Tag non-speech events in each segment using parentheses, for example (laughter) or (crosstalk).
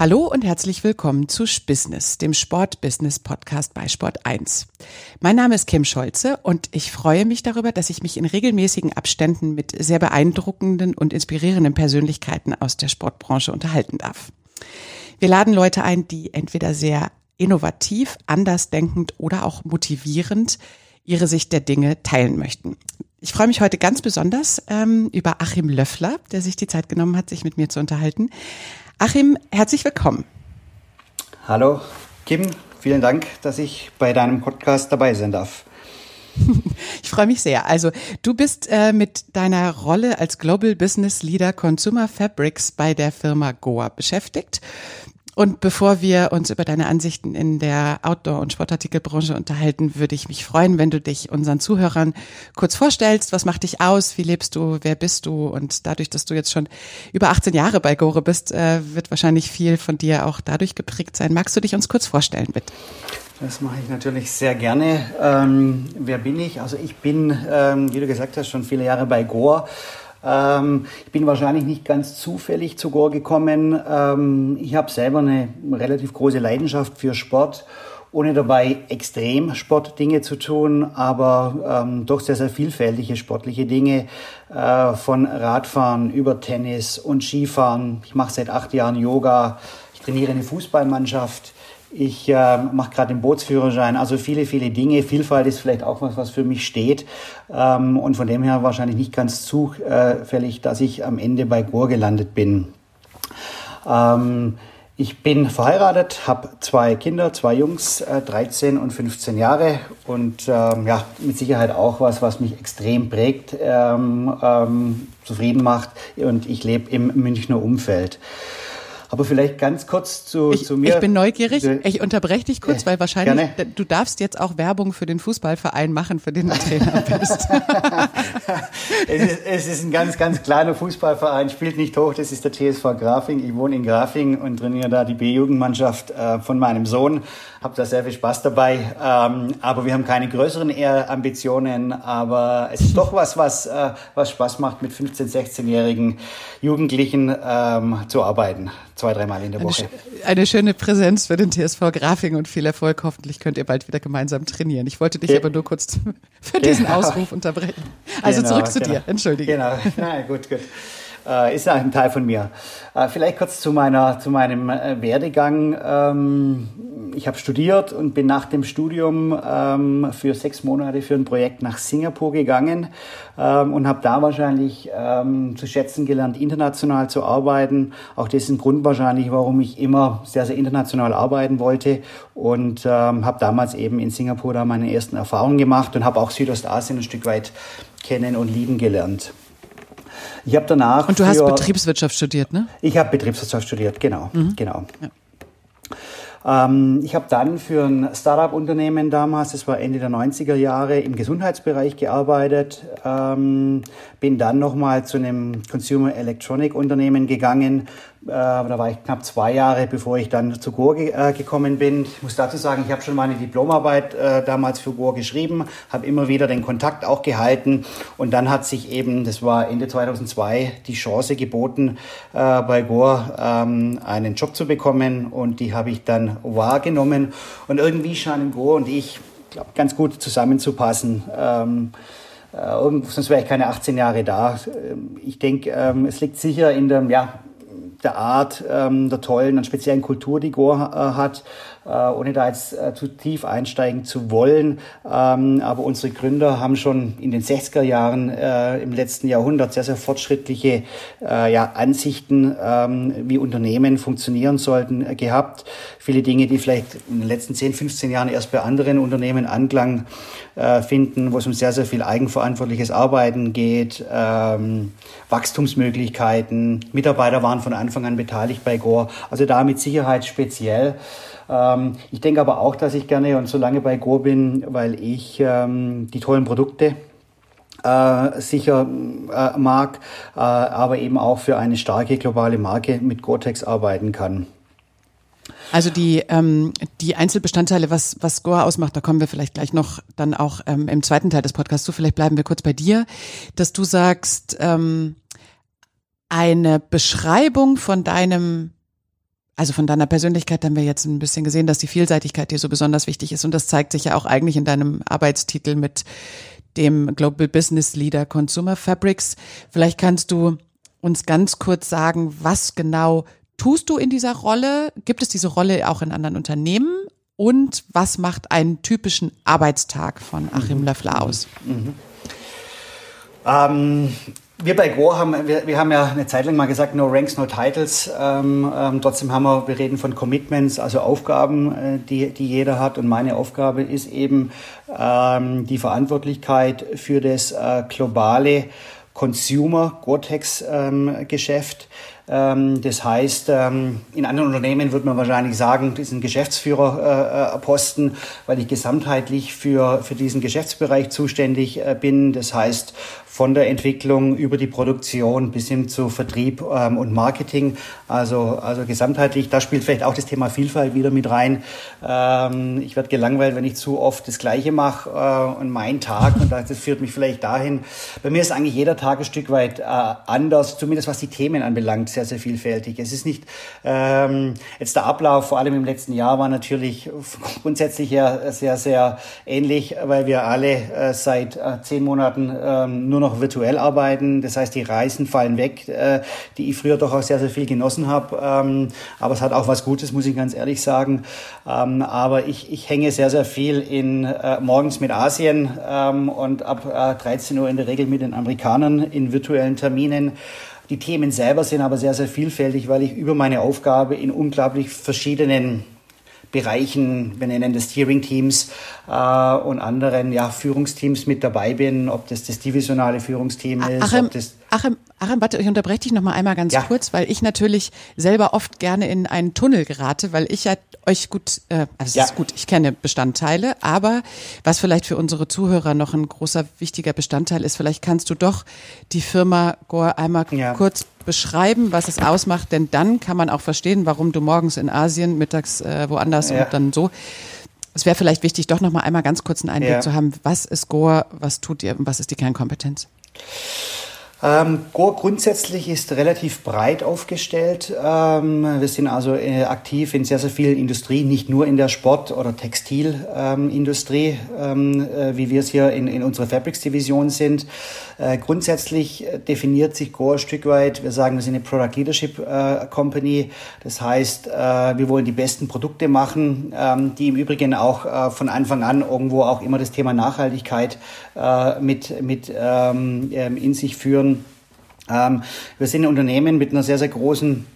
Hallo und herzlich willkommen zu Spissness, dem Sport-Business-Podcast bei Sport 1. Mein Name ist Kim Scholze und ich freue mich darüber, dass ich mich in regelmäßigen Abständen mit sehr beeindruckenden und inspirierenden Persönlichkeiten aus der Sportbranche unterhalten darf. Wir laden Leute ein, die entweder sehr innovativ, andersdenkend oder auch motivierend ihre Sicht der Dinge teilen möchten. Ich freue mich heute ganz besonders ähm, über Achim Löffler, der sich die Zeit genommen hat, sich mit mir zu unterhalten. Achim, herzlich willkommen. Hallo, Kim, vielen Dank, dass ich bei deinem Podcast dabei sein darf. (laughs) Ich freue mich sehr. Also du bist äh, mit deiner Rolle als Global Business Leader Consumer Fabrics bei der Firma Goa beschäftigt. Und bevor wir uns über deine Ansichten in der Outdoor- und Sportartikelbranche unterhalten, würde ich mich freuen, wenn du dich unseren Zuhörern kurz vorstellst. Was macht dich aus? Wie lebst du? Wer bist du? Und dadurch, dass du jetzt schon über 18 Jahre bei Gore bist, äh, wird wahrscheinlich viel von dir auch dadurch geprägt sein. Magst du dich uns kurz vorstellen, bitte? Das mache ich natürlich sehr gerne. Ähm, wer bin ich? Also ich bin, ähm, wie du gesagt hast, schon viele Jahre bei Gore. Ähm, ich bin wahrscheinlich nicht ganz zufällig zu Gore gekommen. Ähm, ich habe selber eine relativ große Leidenschaft für Sport, ohne dabei extrem Sportdinge zu tun, aber ähm, doch sehr, sehr vielfältige sportliche Dinge, äh, von Radfahren über Tennis und Skifahren. Ich mache seit acht Jahren Yoga, ich trainiere eine Fußballmannschaft. Ich äh, mache gerade den Bootsführerschein, also viele, viele Dinge. Vielfalt ist vielleicht auch was, was für mich steht. Ähm, und von dem her wahrscheinlich nicht ganz zufällig, dass ich am Ende bei Gore gelandet bin. Ähm, ich bin verheiratet, habe zwei Kinder, zwei Jungs, äh, 13 und 15 Jahre und ähm, ja, mit Sicherheit auch was, was mich extrem prägt, ähm, ähm, zufrieden macht und ich lebe im Münchner Umfeld. Aber vielleicht ganz kurz zu, ich, zu mir. Ich bin neugierig. Ich unterbreche dich kurz, weil wahrscheinlich Gerne. du darfst jetzt auch Werbung für den Fußballverein machen, für den du Trainer (laughs) bist. es, ist, es ist ein ganz, ganz kleiner Fußballverein, spielt nicht hoch. Das ist der TSV Grafing. Ich wohne in Grafing und trainiere da die B-Jugendmannschaft äh, von meinem Sohn. Habe da sehr viel Spaß dabei. Ähm, aber wir haben keine größeren eher Ambitionen. Aber es ist doch was, was, äh, was Spaß macht, mit 15-, 16-jährigen Jugendlichen ähm, zu arbeiten zwei, dreimal in der Woche. Eine, eine, schöne Präsenz für den TSV Grafing und viel Erfolg. Hoffentlich könnt ihr bald wieder gemeinsam trainieren. Ich wollte dich Ge aber nur kurz (laughs) für diesen genau. Ausruf unterbrechen. Also genau, zurück zu genau. dir. Entschuldige. Genau. Na, gut, gut. Äh, ist ein Teil von mir. Äh, vielleicht kurz zu meiner, zu meinem äh, Werdegang. Ähm, ich habe studiert und bin nach dem Studium ähm, für sechs Monate für ein Projekt nach Singapur gegangen ähm, und habe da wahrscheinlich ähm, zu schätzen gelernt, international zu arbeiten. Auch das ist ein Grund wahrscheinlich, warum ich immer sehr, sehr international arbeiten wollte und ähm, habe damals eben in Singapur da meine ersten Erfahrungen gemacht und habe auch Südostasien ein Stück weit kennen und lieben gelernt. Ich habe danach. Und du hast Betriebswirtschaft studiert, ne? Ich habe Betriebswirtschaft studiert, genau, mhm. genau. Ja. Ähm, ich habe dann für ein Startup-Unternehmen damals, das war Ende der 90er Jahre, im Gesundheitsbereich gearbeitet. Ähm, bin dann nochmal zu einem Consumer Electronic Unternehmen gegangen, da war ich knapp zwei Jahre, bevor ich dann zu GOR ge äh, gekommen bin. Ich muss dazu sagen, ich habe schon meine Diplomarbeit äh, damals für GOR geschrieben, habe immer wieder den Kontakt auch gehalten und dann hat sich eben, das war Ende 2002, die Chance geboten, äh, bei GOR ähm, einen Job zu bekommen und die habe ich dann wahrgenommen und irgendwie scheinen GOR und ich, glaube ganz gut zusammenzupassen. Ähm, äh, sonst wäre ich keine 18 Jahre da. Ähm, ich denke, ähm, es liegt sicher in dem, ja, der Art ähm, der tollen und speziellen Kultur, die Goa äh, hat, äh, ohne da jetzt äh, zu tief einsteigen zu wollen. Ähm, aber unsere Gründer haben schon in den 60er Jahren im letzten Jahrhundert sehr, sehr fortschrittliche ja, Ansichten, ähm, wie Unternehmen funktionieren sollten, gehabt. Viele Dinge, die vielleicht in den letzten 10, 15 Jahren erst bei anderen Unternehmen Anklang finden, wo es um sehr, sehr viel eigenverantwortliches Arbeiten geht, Wachstumsmöglichkeiten. Mitarbeiter waren von Anfang an beteiligt bei Gore. Also da mit Sicherheit speziell. Ähm, ich denke aber auch, dass ich gerne und so lange bei Gore bin, weil ich ähm, die tollen Produkte äh, sicher äh, mag, äh, aber eben auch für eine starke globale Marke mit Gore-Tex arbeiten kann. Also die, ähm, die Einzelbestandteile, was, was Score ausmacht, da kommen wir vielleicht gleich noch dann auch ähm, im zweiten Teil des Podcasts zu. Vielleicht bleiben wir kurz bei dir, dass du sagst, ähm, eine Beschreibung von deinem also von deiner Persönlichkeit haben wir jetzt ein bisschen gesehen, dass die Vielseitigkeit dir so besonders wichtig ist. Und das zeigt sich ja auch eigentlich in deinem Arbeitstitel mit dem Global Business Leader Consumer Fabrics. Vielleicht kannst du uns ganz kurz sagen, was genau tust du in dieser Rolle? Gibt es diese Rolle auch in anderen Unternehmen? Und was macht einen typischen Arbeitstag von Achim mhm. Löffler aus? Mhm. Ähm, wir bei Go haben, wir, wir haben ja eine Zeit lang mal gesagt, no ranks, no titles. Ähm, ähm, trotzdem haben wir, wir reden von Commitments, also Aufgaben, äh, die, die jeder hat. Und meine Aufgabe ist eben ähm, die Verantwortlichkeit für das äh, globale Consumer Gore-Tex-Geschäft. Ähm, das heißt, ähm, in anderen Unternehmen würde man wahrscheinlich sagen, das ist ein Geschäftsführerposten, äh, weil ich gesamtheitlich für, für diesen Geschäftsbereich zuständig bin. Das heißt, von der Entwicklung über die Produktion bis hin zu Vertrieb ähm, und Marketing. Also, also gesamtheitlich, da spielt vielleicht auch das Thema Vielfalt wieder mit rein. Ähm, ich werde gelangweilt, wenn ich zu oft das Gleiche mache äh, und mein Tag, und das führt mich vielleicht dahin. Bei mir ist eigentlich jeder Tag ein Stück weit äh, anders, zumindest was die Themen anbelangt, sehr, sehr vielfältig. Es ist nicht, ähm, jetzt der Ablauf, vor allem im letzten Jahr, war natürlich grundsätzlich ja sehr, sehr ähnlich, weil wir alle äh, seit äh, zehn Monaten ähm, nur noch noch virtuell arbeiten. Das heißt, die Reisen fallen weg, äh, die ich früher doch auch sehr, sehr viel genossen habe. Ähm, aber es hat auch was Gutes, muss ich ganz ehrlich sagen. Ähm, aber ich, ich hänge sehr, sehr viel in, äh, morgens mit Asien ähm, und ab äh, 13 Uhr in der Regel mit den Amerikanern in virtuellen Terminen. Die Themen selber sind aber sehr, sehr vielfältig, weil ich über meine Aufgabe in unglaublich verschiedenen Bereichen, wir nennen das Steering-Teams äh, und anderen ja, Führungsteams mit dabei bin, ob das das divisionale Führungsteam ist, Achim, ob das Achim, Achim, warte, ich unterbreche dich noch mal einmal ganz ja. kurz, weil ich natürlich selber oft gerne in einen Tunnel gerate, weil ich ja euch gut, äh, also ja. ist gut, ich kenne Bestandteile, aber was vielleicht für unsere Zuhörer noch ein großer wichtiger Bestandteil ist, vielleicht kannst du doch die Firma Gore einmal ja. kurz beschreiben, was es ausmacht, denn dann kann man auch verstehen, warum du morgens in Asien, mittags äh, woanders und dann so. Es wäre vielleicht wichtig, doch noch mal einmal ganz kurz einen Einblick zu haben, was ist Gore, was tut ihr und was ist die Kernkompetenz? Ähm, Gore grundsätzlich ist relativ breit aufgestellt. Ähm, wir sind also äh, aktiv in sehr, sehr vielen Industrien, nicht nur in der Sport- oder Textilindustrie, ähm, äh, wie wir es hier in, in unserer Fabrics-Division sind. Äh, grundsätzlich äh, definiert sich Gore ein Stück weit, wir sagen, wir sind eine Product Leadership äh, Company. Das heißt, äh, wir wollen die besten Produkte machen, ähm, die im Übrigen auch von Anfang an irgendwo auch immer das Thema Nachhaltigkeit mit, mit ähm, ähm, in sich führen ähm, wir sind ein Unternehmen mit einer sehr, sehr großen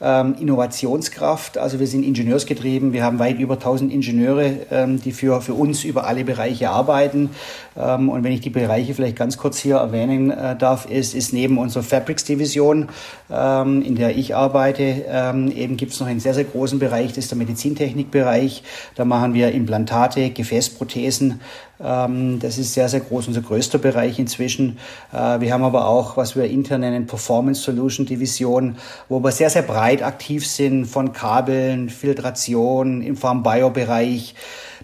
ähm, Innovationskraft. Also wir sind ingenieursgetrieben. Wir haben weit über 1000 Ingenieure, ähm, die für, für uns über alle Bereiche arbeiten. Ähm, und wenn ich die Bereiche vielleicht ganz kurz hier erwähnen äh, darf, ist, ist neben unserer Fabrics-Division, ähm, in der ich arbeite, ähm, eben gibt es noch einen sehr, sehr großen Bereich, das ist der Medizintechnikbereich. Da machen wir Implantate, Gefäßprothesen, ähm, das ist sehr, sehr groß, unser größter Bereich inzwischen. Äh, wir haben aber auch, was wir intern nennen, Performance Solution Division, wo wir sehr, sehr breit aktiv sind von Kabeln, Filtration im Farm-Bio-Bereich.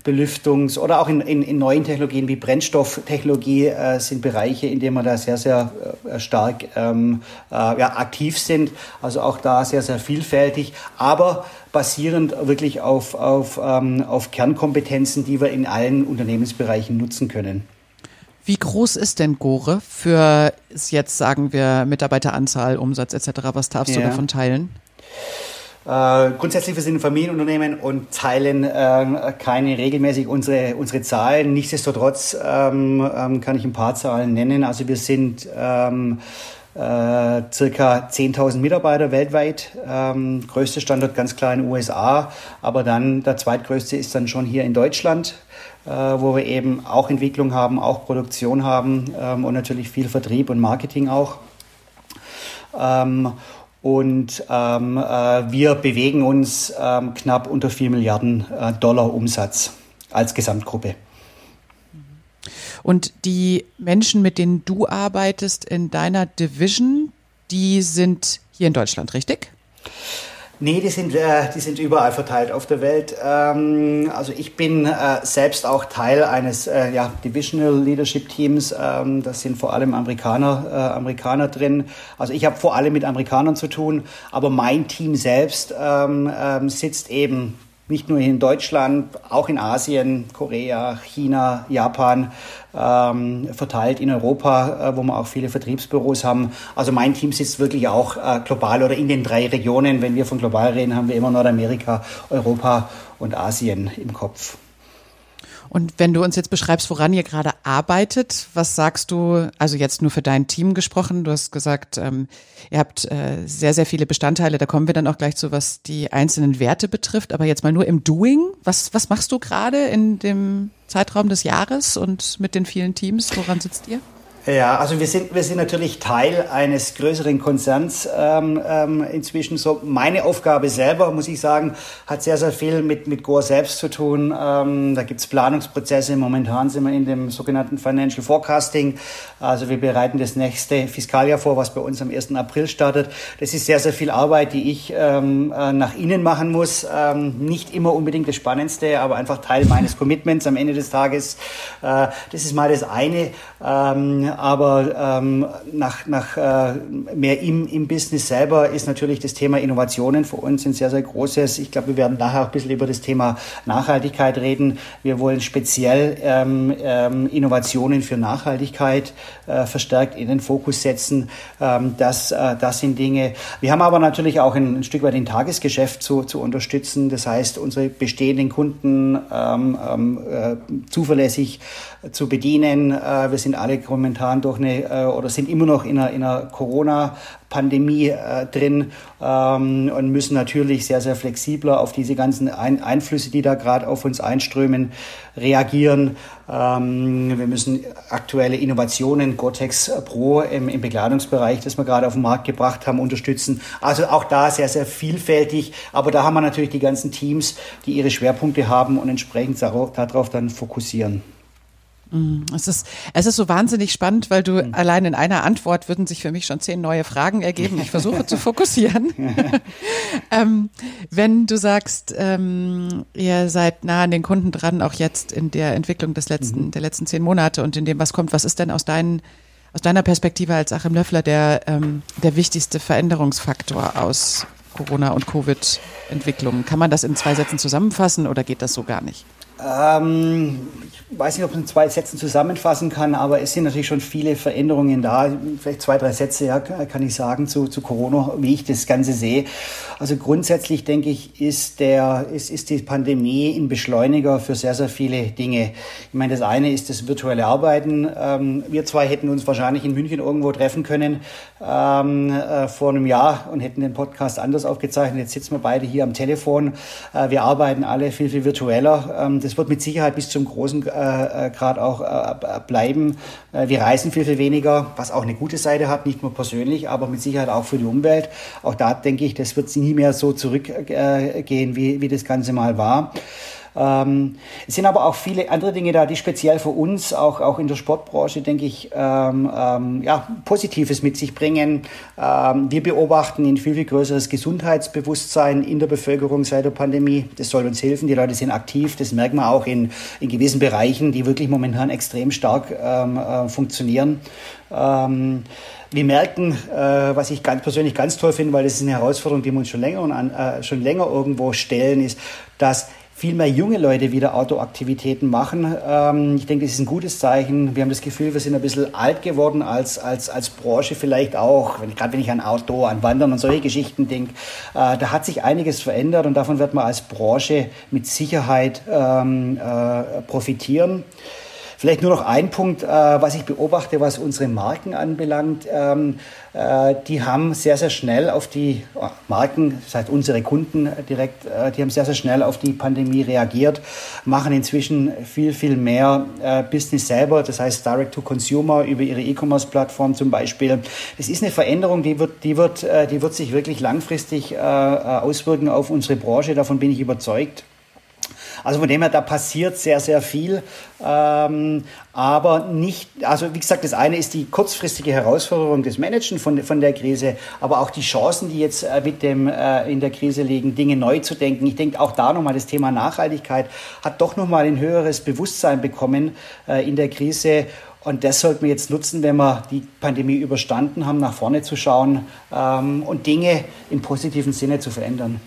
Belüftungs- oder auch in, in, in, neuen Technologien wie Brennstofftechnologie äh, sind Bereiche, in denen wir da sehr, sehr äh, stark ähm, äh, ja, aktiv sind. Also auch da sehr, sehr vielfältig, aber basierend wirklich auf, auf, ähm, auf Kernkompetenzen, die wir in allen Unternehmensbereichen nutzen können. Wie groß ist denn Gore für jetzt, sagen wir, Mitarbeiteranzahl, Umsatz etc.? Was darfst ja. du davon teilen? Äh, grundsätzlich, wir sind ein Familienunternehmen und teilen äh, keine regelmäßig unsere, unsere Zahlen. Nichtsdestotrotz ähm, ähm, kann ich ein paar Zahlen nennen. Also wir sind ähm, äh, circa 10.000 Mitarbeiter weltweit. Ähm, größter Standort ganz klar in den USA, aber dann der zweitgrößte ist dann schon hier in Deutschland, äh, wo wir eben auch Entwicklung haben, auch Produktion haben ähm, und natürlich viel Vertrieb und Marketing auch. Ähm, und ähm, äh, wir bewegen uns ähm, knapp unter 4 Milliarden äh, Dollar Umsatz als Gesamtgruppe. Und die Menschen, mit denen du arbeitest in deiner Division, die sind hier in Deutschland, richtig? Nee, die sind, äh, die sind überall verteilt auf der Welt. Ähm, also ich bin äh, selbst auch Teil eines äh, ja, Divisional Leadership Teams. Ähm, das sind vor allem Amerikaner, äh, Amerikaner drin. Also ich habe vor allem mit Amerikanern zu tun, aber mein Team selbst ähm, ähm sitzt eben nicht nur in Deutschland, auch in Asien, Korea, China, Japan, ähm, verteilt in Europa, äh, wo wir auch viele Vertriebsbüros haben. Also mein Team sitzt wirklich auch äh, global oder in den drei Regionen. Wenn wir von global reden, haben wir immer Nordamerika, Europa und Asien im Kopf. Und wenn du uns jetzt beschreibst, woran ihr gerade arbeitet, was sagst du, also jetzt nur für dein Team gesprochen, du hast gesagt, ähm, ihr habt äh, sehr, sehr viele Bestandteile, da kommen wir dann auch gleich zu, was die einzelnen Werte betrifft, aber jetzt mal nur im Doing, was, was machst du gerade in dem Zeitraum des Jahres und mit den vielen Teams, woran sitzt ihr? Ja, also wir sind, wir sind natürlich Teil eines größeren Konzerns ähm, ähm, inzwischen. So meine Aufgabe selber, muss ich sagen, hat sehr, sehr viel mit, mit Gore selbst zu tun. Ähm, da gibt's Planungsprozesse. Momentan sind wir in dem sogenannten Financial Forecasting. Also wir bereiten das nächste Fiskaljahr vor, was bei uns am 1. April startet. Das ist sehr, sehr viel Arbeit, die ich ähm, äh, nach innen machen muss. Ähm, nicht immer unbedingt das Spannendste, aber einfach Teil meines Commitments am Ende des Tages. Äh, das ist mal das eine. Ähm, aber ähm, nach, nach äh, mehr im, im Business selber ist natürlich das Thema Innovationen für uns ein sehr, sehr großes. Ich glaube, wir werden nachher auch ein bisschen über das Thema Nachhaltigkeit reden. Wir wollen speziell ähm, ähm, Innovationen für Nachhaltigkeit äh, verstärkt in den Fokus setzen. Ähm, das, äh, das sind Dinge. Wir haben aber natürlich auch ein, ein Stück weit den Tagesgeschäft zu, zu unterstützen. Das heißt, unsere bestehenden Kunden ähm, ähm, äh, zuverlässig zu bedienen. Äh, wir sind alle momentan durch eine äh, oder sind immer noch in einer, in einer Corona-Pandemie äh, drin ähm, und müssen natürlich sehr, sehr flexibler auf diese ganzen Ein Einflüsse, die da gerade auf uns einströmen, reagieren. Ähm, wir müssen aktuelle Innovationen, Gore-Tex Pro im, im Bekleidungsbereich, das wir gerade auf den Markt gebracht haben, unterstützen. Also auch da sehr, sehr vielfältig. Aber da haben wir natürlich die ganzen Teams, die ihre Schwerpunkte haben und entsprechend darauf dann fokussieren. Mhm. Es ist, es ist so wahnsinnig spannend, weil du mhm. allein in einer Antwort würden sich für mich schon zehn neue Fragen ergeben. Ich versuche zu fokussieren. (laughs) ähm, wenn du sagst, ähm, ihr seid nah an den Kunden dran, auch jetzt in der Entwicklung des letzten, mhm. der letzten zehn Monate und in dem, was kommt, was ist denn aus deinen aus deiner Perspektive als Achim Löffler der, ähm, der wichtigste Veränderungsfaktor aus Corona- und Covid-Entwicklungen? Kann man das in zwei Sätzen zusammenfassen oder geht das so gar nicht? Ähm, ich weiß nicht, ob man in zwei Sätzen zusammenfassen kann, aber es sind natürlich schon viele Veränderungen da. Vielleicht zwei, drei Sätze ja, kann ich sagen zu, zu Corona, wie ich das Ganze sehe. Also grundsätzlich denke ich, ist, der, ist, ist die Pandemie ein Beschleuniger für sehr, sehr viele Dinge. Ich meine, das eine ist das virtuelle Arbeiten. Ähm, wir zwei hätten uns wahrscheinlich in München irgendwo treffen können ähm, äh, vor einem Jahr und hätten den Podcast anders aufgezeichnet. Jetzt sitzen wir beide hier am Telefon. Äh, wir arbeiten alle viel, viel virtueller. Ähm, das wird mit Sicherheit bis zum großen äh, äh, Grad auch äh, bleiben. wir reisen viel, viel weniger, was auch eine gute Seite hat, nicht nur persönlich, aber mit Sicherheit auch für die Umwelt. Auch da denke ich, das wird nie mehr so zurückgehen, wie, wie das Ganze mal war. Ähm, es sind aber auch viele andere Dinge da, die speziell für uns, auch, auch in der Sportbranche, denke ich, ähm, ähm, ja, Positives mit sich bringen. Ähm, wir beobachten ein viel, viel größeres Gesundheitsbewusstsein in der Bevölkerung seit der Pandemie. Das soll uns helfen. Die Leute sind aktiv. Das merkt man auch in, in gewissen Bereichen, die wirklich momentan extrem stark ähm, äh, funktionieren. Ähm, wir merken, äh, was ich ganz persönlich ganz toll finde, weil das ist eine Herausforderung, die wir uns schon länger, an, äh, schon länger irgendwo stellen, ist, dass viel mehr junge Leute wieder Outdoor-Aktivitäten machen. Ähm, ich denke, das ist ein gutes Zeichen. Wir haben das Gefühl, wir sind ein bisschen alt geworden als, als, als Branche vielleicht auch, wenn, gerade wenn ich an Outdoor, an Wandern und solche Geschichten denke. Äh, da hat sich einiges verändert und davon wird man als Branche mit Sicherheit ähm, äh, profitieren. Vielleicht nur noch ein Punkt, äh, was ich beobachte, was unsere Marken anbelangt. Ähm, äh, die haben sehr, sehr schnell auf die oh, Marken, das heißt unsere Kunden direkt, äh, die haben sehr, sehr schnell auf die Pandemie reagiert, machen inzwischen viel, viel mehr äh, Business selber, das heißt Direct to Consumer über ihre E-Commerce-Plattform zum Beispiel. Das ist eine Veränderung, die wird, die wird, äh, die wird sich wirklich langfristig äh, auswirken auf unsere Branche, davon bin ich überzeugt. Also von dem her, da passiert sehr, sehr viel. Ähm, aber nicht, also wie gesagt, das eine ist die kurzfristige Herausforderung des Managen von, von der Krise, aber auch die Chancen, die jetzt äh, mit dem äh, in der Krise liegen, Dinge neu zu denken. Ich denke auch da nochmal das Thema Nachhaltigkeit hat doch nochmal ein höheres Bewusstsein bekommen äh, in der Krise. Und das sollten wir jetzt nutzen, wenn wir die Pandemie überstanden haben, nach vorne zu schauen ähm, und Dinge im positiven Sinne zu verändern.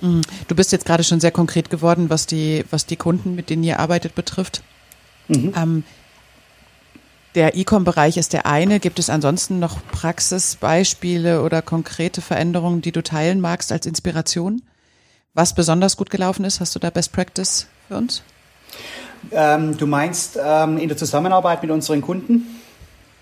Mhm. Du bist jetzt gerade schon sehr konkret geworden, was die, was die Kunden, mit denen ihr arbeitet, betrifft. Mhm. Ähm, der E-Com-Bereich ist der eine. Gibt es ansonsten noch Praxisbeispiele oder konkrete Veränderungen, die du teilen magst als Inspiration? Was besonders gut gelaufen ist? Hast du da Best Practice für uns? Ähm, du meinst ähm, in der Zusammenarbeit mit unseren Kunden?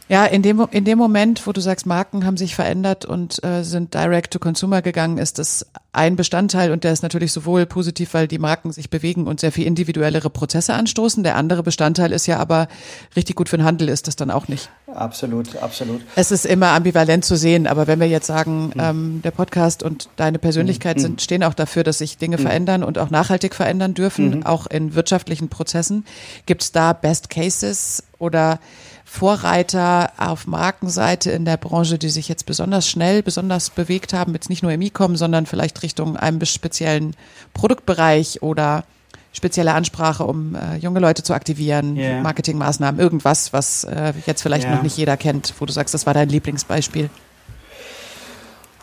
Ja, in dem, in dem Moment, wo du sagst, Marken haben sich verändert und äh, sind direct to consumer gegangen, ist das ein Bestandteil und der ist natürlich sowohl positiv, weil die Marken sich bewegen und sehr viel individuellere Prozesse anstoßen. Der andere Bestandteil ist ja aber richtig gut für den Handel ist das dann auch nicht. Absolut, absolut. Es ist immer ambivalent zu sehen, aber wenn wir jetzt sagen, mhm. ähm, der Podcast und deine Persönlichkeit mhm. sind, stehen auch dafür, dass sich Dinge mhm. verändern und auch nachhaltig verändern dürfen, mhm. auch in wirtschaftlichen Prozessen, gibt es da Best Cases oder Vorreiter auf Markenseite in der Branche, die sich jetzt besonders schnell, besonders bewegt haben, jetzt nicht nur im E-Com, sondern vielleicht Richtung einem speziellen Produktbereich oder spezielle Ansprache, um äh, junge Leute zu aktivieren, yeah. Marketingmaßnahmen, irgendwas, was äh, jetzt vielleicht yeah. noch nicht jeder kennt, wo du sagst, das war dein Lieblingsbeispiel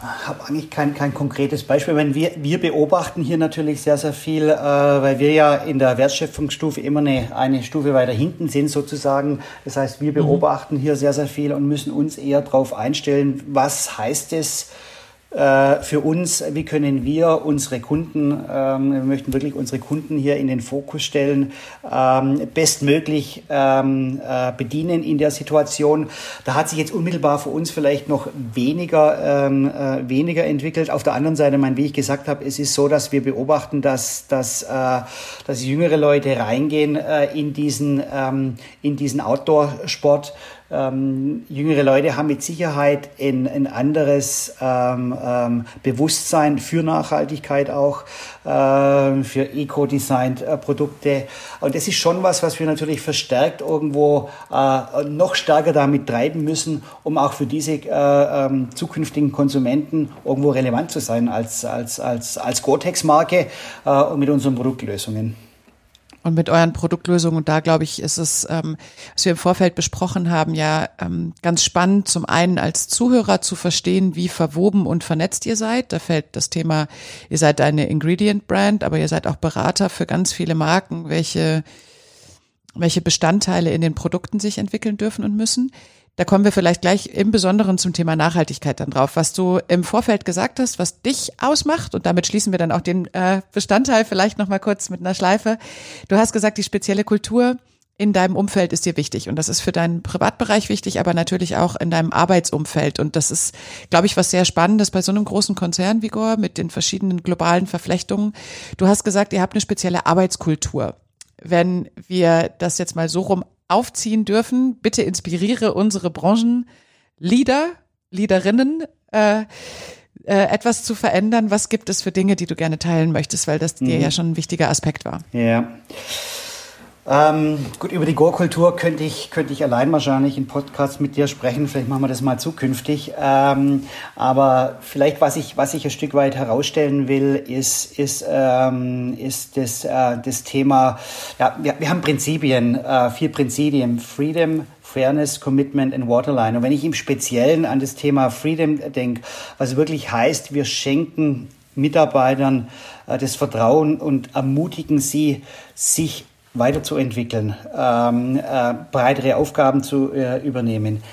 habe eigentlich kein, kein konkretes Beispiel. Wenn wir, wir beobachten hier natürlich sehr, sehr viel, äh, weil wir ja in der Wertschöpfungsstufe immer eine, eine Stufe weiter hinten sind sozusagen. Das heißt, wir mhm. beobachten hier sehr, sehr viel und müssen uns eher darauf einstellen, was heißt es, für uns, wie können wir unsere Kunden, ähm, wir möchten wirklich unsere Kunden hier in den Fokus stellen, ähm, bestmöglich ähm, äh, bedienen in der Situation. Da hat sich jetzt unmittelbar für uns vielleicht noch weniger, äh, weniger entwickelt. Auf der anderen Seite, wie ich gesagt habe, es ist so, dass wir beobachten, dass, dass, dass jüngere Leute reingehen in diesen, in diesen Outdoor-Sport ähm, jüngere Leute haben mit Sicherheit ein, ein anderes ähm, ähm, Bewusstsein für Nachhaltigkeit auch, äh, für Eco-Designed-Produkte. Äh, Und das ist schon was, was wir natürlich verstärkt irgendwo äh, noch stärker damit treiben müssen, um auch für diese äh, ähm, zukünftigen Konsumenten irgendwo relevant zu sein als, als, als, als Gore-Tex-Marke äh, und mit unseren Produktlösungen und mit euren Produktlösungen. Und da glaube ich, ist es, ähm, was wir im Vorfeld besprochen haben, ja ähm, ganz spannend, zum einen als Zuhörer zu verstehen, wie verwoben und vernetzt ihr seid. Da fällt das Thema, ihr seid eine Ingredient-Brand, aber ihr seid auch Berater für ganz viele Marken, welche welche Bestandteile in den Produkten sich entwickeln dürfen und müssen. Da kommen wir vielleicht gleich im Besonderen zum Thema Nachhaltigkeit dann drauf. Was du im Vorfeld gesagt hast, was dich ausmacht, und damit schließen wir dann auch den äh, Bestandteil vielleicht nochmal kurz mit einer Schleife. Du hast gesagt, die spezielle Kultur in deinem Umfeld ist dir wichtig. Und das ist für deinen Privatbereich wichtig, aber natürlich auch in deinem Arbeitsumfeld. Und das ist, glaube ich, was sehr Spannendes bei so einem großen Konzern wie Gore mit den verschiedenen globalen Verflechtungen. Du hast gesagt, ihr habt eine spezielle Arbeitskultur. Wenn wir das jetzt mal so rum aufziehen dürfen. Bitte inspiriere unsere Branchenleader, Leaderinnen, äh, äh, etwas zu verändern. Was gibt es für Dinge, die du gerne teilen möchtest, weil das mhm. dir ja schon ein wichtiger Aspekt war? Ja. Ähm, gut, über die Gore-Kultur könnte ich, könnte ich allein wahrscheinlich in Podcasts mit dir sprechen. Vielleicht machen wir das mal zukünftig. Ähm, aber vielleicht, was ich, was ich ein Stück weit herausstellen will, ist, ist, ähm, ist das, äh, das Thema, ja, wir, wir haben Prinzipien, äh, vier Prinzipien. Freedom, Fairness, Commitment and Waterline. Und wenn ich im Speziellen an das Thema Freedom denke, was wirklich heißt, wir schenken Mitarbeitern äh, das Vertrauen und ermutigen sie, sich weiterzuentwickeln, ähm, äh, breitere Aufgaben zu äh, übernehmen,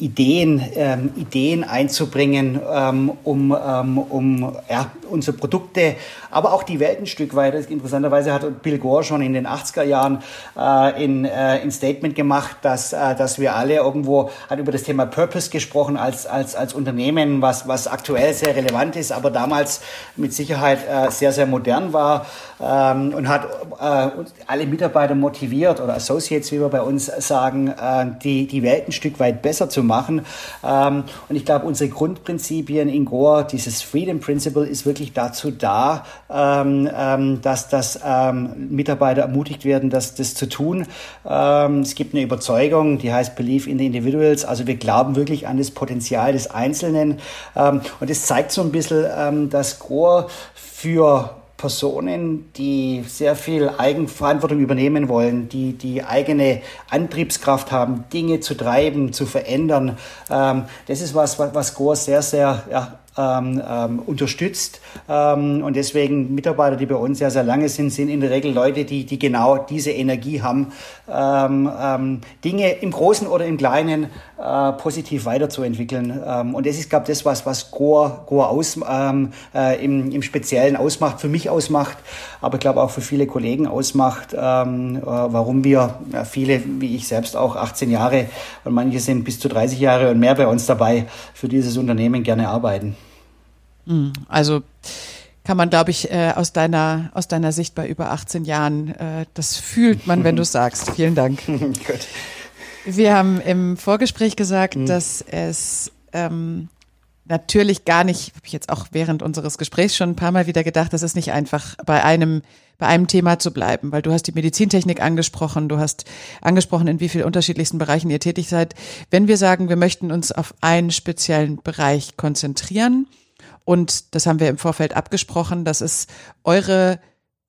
Ideen, ähm, Ideen einzubringen, ähm, um, ähm, um ja, unsere Produkte, aber auch die Welt ein Stück weit. Interessanterweise hat Bill Gore schon in den 80er Jahren äh, in, äh, ein Statement gemacht, dass, äh, dass wir alle irgendwo, hat über das Thema Purpose gesprochen als, als, als Unternehmen, was, was aktuell sehr relevant ist, aber damals mit Sicherheit äh, sehr, sehr modern war ähm, und hat äh, alle Mitarbeiter motiviert oder Associates, wie wir bei uns sagen, äh, die, die Welt ein Stück weit besser zu machen. Ähm, und ich glaube, unsere Grundprinzipien in Gore, dieses Freedom Principle, ist wirklich dazu da, ähm, ähm, dass, dass ähm, Mitarbeiter ermutigt werden, das, das zu tun. Ähm, es gibt eine Überzeugung, die heißt Believe in the Individuals. Also wir glauben wirklich an das Potenzial des Einzelnen. Ähm, und es zeigt so ein bisschen, dass Gore für Personen, die sehr viel Eigenverantwortung übernehmen wollen, die die eigene Antriebskraft haben, Dinge zu treiben, zu verändern. Ähm, das ist was, was Gore sehr, sehr ja, ähm, ähm, unterstützt. Ähm, und deswegen Mitarbeiter, die bei uns sehr, sehr lange sind, sind in der Regel Leute, die, die genau diese Energie haben, ähm, ähm, Dinge im Großen oder im Kleinen äh, positiv weiterzuentwickeln. Ähm, und das ist, glaube ich, das, was, was Core, Core aus, ähm, äh, im, im Speziellen ausmacht, für mich ausmacht, aber ich glaube auch für viele Kollegen ausmacht, ähm, äh, warum wir, ja, viele, wie ich selbst auch, 18 Jahre und manche sind bis zu 30 Jahre und mehr bei uns dabei, für dieses Unternehmen gerne arbeiten. Hm, also kann man, glaube ich, äh, aus deiner aus deiner Sicht bei über 18 Jahren, äh, das fühlt man, wenn du (laughs) sagst. Vielen Dank. (laughs) Gut. Wir haben im Vorgespräch gesagt, mhm. dass es ähm, natürlich gar nicht, habe ich jetzt auch während unseres Gesprächs schon ein paar Mal wieder gedacht, das ist nicht einfach bei einem bei einem Thema zu bleiben, weil du hast die Medizintechnik angesprochen, du hast angesprochen, in wie vielen unterschiedlichsten Bereichen ihr tätig seid. Wenn wir sagen, wir möchten uns auf einen speziellen Bereich konzentrieren, und das haben wir im Vorfeld abgesprochen. Das ist eure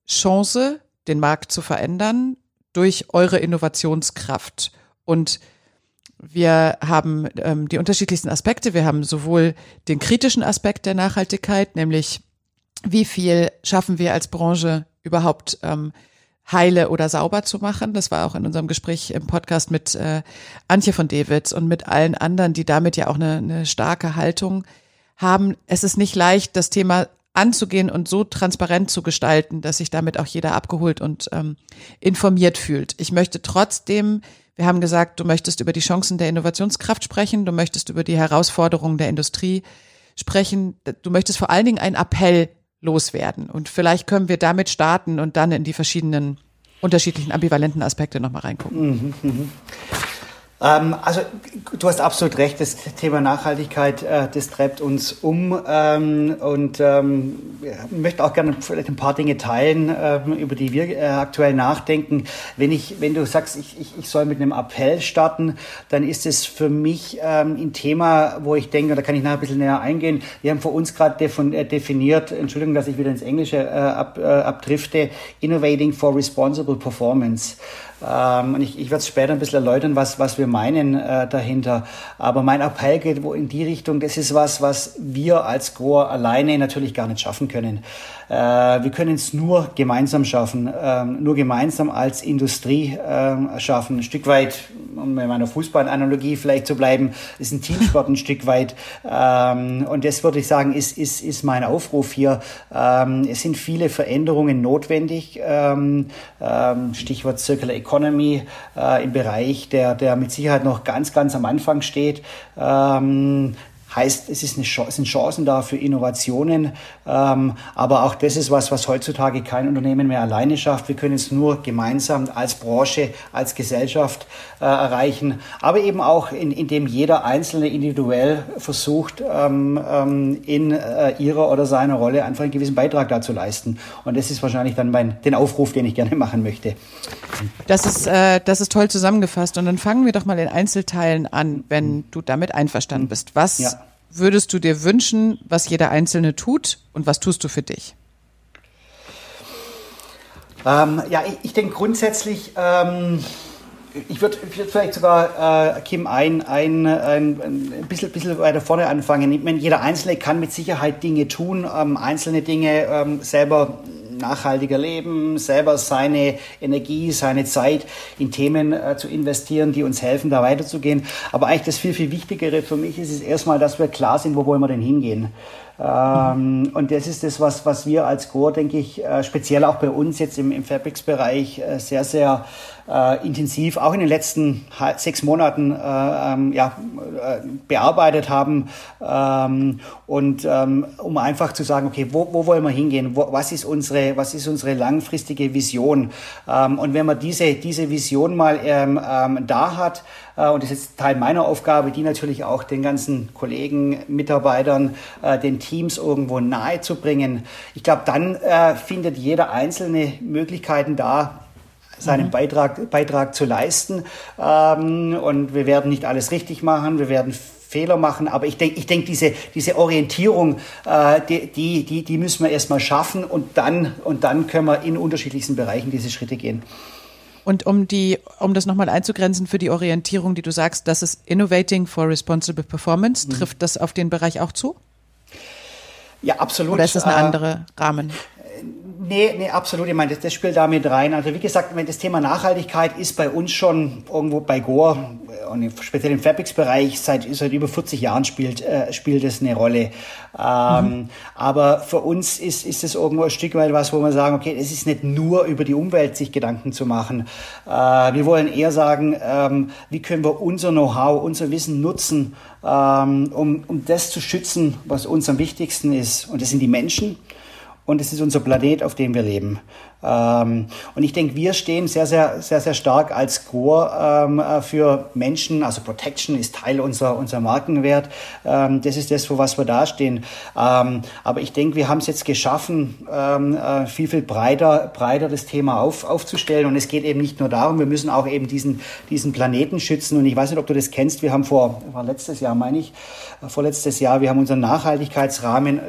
Chance, den Markt zu verändern durch eure Innovationskraft. Und wir haben ähm, die unterschiedlichsten Aspekte. Wir haben sowohl den kritischen Aspekt der Nachhaltigkeit, nämlich wie viel schaffen wir als Branche überhaupt ähm, heile oder sauber zu machen. Das war auch in unserem Gespräch im Podcast mit äh, Antje von Dewitz und mit allen anderen, die damit ja auch eine, eine starke Haltung haben, es ist nicht leicht, das Thema anzugehen und so transparent zu gestalten, dass sich damit auch jeder abgeholt und ähm, informiert fühlt. Ich möchte trotzdem, wir haben gesagt, du möchtest über die Chancen der Innovationskraft sprechen, du möchtest über die Herausforderungen der Industrie sprechen, du möchtest vor allen Dingen einen Appell loswerden. Und vielleicht können wir damit starten und dann in die verschiedenen unterschiedlichen ambivalenten Aspekte nochmal reingucken. Mhm, mh. Ähm, also du hast absolut recht, das Thema Nachhaltigkeit, äh, das treibt uns um ähm, und ähm, möchte auch gerne vielleicht ein paar Dinge teilen, ähm, über die wir äh, aktuell nachdenken. Wenn ich, wenn du sagst, ich, ich, ich soll mit einem Appell starten, dann ist es für mich ähm, ein Thema, wo ich denke, da kann ich nachher ein bisschen näher eingehen. Wir haben für uns gerade äh, definiert, Entschuldigung, dass ich wieder ins Englische äh, ab, äh, abdrifte, Innovating for Responsible Performance. Ähm, und ich, ich werde es später ein bisschen erläutern, was, was wir meinen äh, dahinter. Aber mein Appell geht wo in die Richtung, das ist was, was wir als Grohr alleine natürlich gar nicht schaffen können. Äh, wir können es nur gemeinsam schaffen, ähm, nur gemeinsam als Industrie äh, schaffen. Ein Stück weit, um in meiner Fußballanalogie vielleicht zu bleiben, ist ein Teamsport ein Stück weit. Ähm, und das würde ich sagen, ist, ist, ist mein Aufruf hier. Ähm, es sind viele Veränderungen notwendig. Ähm, ähm, Stichwort Circular Economy äh, im Bereich, der, der mit Sicherheit noch ganz, ganz am Anfang steht. Ähm, Heißt, es, ist eine, es sind Chancen da für Innovationen, ähm, aber auch das ist was, was heutzutage kein Unternehmen mehr alleine schafft. Wir können es nur gemeinsam als Branche, als Gesellschaft äh, erreichen, aber eben auch, in, indem jeder Einzelne individuell versucht, ähm, ähm, in äh, ihrer oder seiner Rolle einfach einen gewissen Beitrag dazu leisten. Und das ist wahrscheinlich dann mein, den Aufruf, den ich gerne machen möchte. Das ist, äh, das ist toll zusammengefasst. Und dann fangen wir doch mal in Einzelteilen an, wenn du damit einverstanden bist. Was ja würdest du dir wünschen, was jeder Einzelne tut und was tust du für dich? Ähm, ja, ich, ich denke grundsätzlich, ähm, ich würde würd vielleicht sogar, äh, Kim, ein, ein, ein, ein bisschen, bisschen weiter vorne anfangen. Ich meine, jeder Einzelne kann mit Sicherheit Dinge tun, ähm, einzelne Dinge ähm, selber nachhaltiger leben, selber seine Energie, seine Zeit in Themen äh, zu investieren, die uns helfen, da weiterzugehen. Aber eigentlich das viel, viel Wichtigere für mich ist es erstmal, dass wir klar sind, wo wollen wir denn hingehen. Ähm, und das ist das, was, was wir als Core, denke ich, äh, speziell auch bei uns jetzt im, im Fabrics-Bereich äh, sehr, sehr äh, intensiv, auch in den letzten sechs Monaten, äh, ähm, ja, äh, bearbeitet haben ähm, und ähm, um einfach zu sagen, okay, wo, wo wollen wir hingehen? Wo, was ist unsere, was ist unsere langfristige Vision? Ähm, und wenn man diese, diese Vision mal ähm, ähm, da hat, äh, und das ist Teil meiner Aufgabe, die natürlich auch den ganzen Kollegen, Mitarbeitern, äh, den Teams irgendwo nahe zu bringen. Ich glaube, dann äh, findet jeder einzelne Möglichkeiten da, seinen mhm. Beitrag, Beitrag zu leisten. Ähm, und wir werden nicht alles richtig machen, wir werden Fehler machen, aber ich denke, ich denk, diese, diese Orientierung, äh, die, die, die müssen wir erstmal schaffen und dann, und dann können wir in unterschiedlichsten Bereichen diese Schritte gehen. Und um die, um das nochmal einzugrenzen für die Orientierung, die du sagst, das ist Innovating for Responsible Performance, mhm. trifft das auf den Bereich auch zu? Ja, absolut. Oder ist das ein äh, anderer Rahmen? Nee, nee, absolut. Ich meine, das, das spielt damit rein. Also wie gesagt, das Thema Nachhaltigkeit ist bei uns schon irgendwo bei Gore und speziell im Fabrics-Bereich seit, seit über 40 Jahren spielt, äh, spielt es eine Rolle. Ähm, mhm. Aber für uns ist, ist es irgendwo ein Stück weit was, wo wir sagen, okay, es ist nicht nur über die Umwelt sich Gedanken zu machen. Äh, wir wollen eher sagen, ähm, wie können wir unser Know-how, unser Wissen nutzen, ähm, um, um das zu schützen, was uns am wichtigsten ist. Und das sind die Menschen und es ist unser Planet, auf dem wir leben. Ähm, und ich denke, wir stehen sehr, sehr, sehr, sehr stark als Core ähm, äh, für Menschen. Also Protection ist Teil unserer, unserer Markenwert. Ähm, das ist das, für was wir dastehen. Aber ich denke, wir haben es jetzt geschaffen, äh, viel, viel breiter, breiter das Thema auf, aufzustellen. Und es geht eben nicht nur darum, wir müssen auch eben diesen, diesen Planeten schützen. Und ich weiß nicht, ob du das kennst. Wir haben vor, war letztes Jahr, meine ich, äh, vorletztes Jahr, wir haben unseren Nachhaltigkeitsrahmen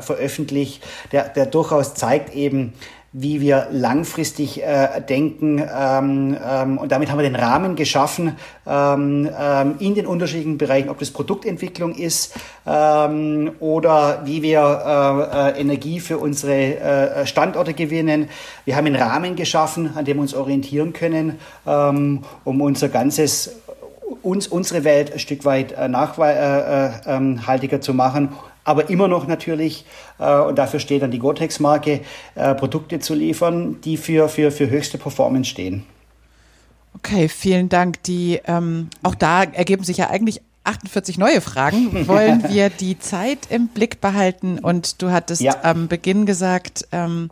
veröffentlicht, der, der durchaus zeigt eben, wie wir langfristig äh, denken. Ähm, ähm, und damit haben wir den Rahmen geschaffen ähm, ähm, in den unterschiedlichen Bereichen, ob das Produktentwicklung ist ähm, oder wie wir äh, äh, Energie für unsere äh, Standorte gewinnen. Wir haben einen Rahmen geschaffen, an dem wir uns orientieren können, ähm, um unser ganzes uns unsere Welt ein Stück weit äh, nachhaltiger äh, zu machen aber immer noch natürlich, äh, und dafür steht dann die Gore-Tex-Marke, äh, Produkte zu liefern, die für, für, für höchste Performance stehen. Okay, vielen Dank. Die, ähm, auch da ergeben sich ja eigentlich 48 neue Fragen. (laughs) Wollen wir die Zeit im Blick behalten? Und du hattest ja. am Beginn gesagt, ähm,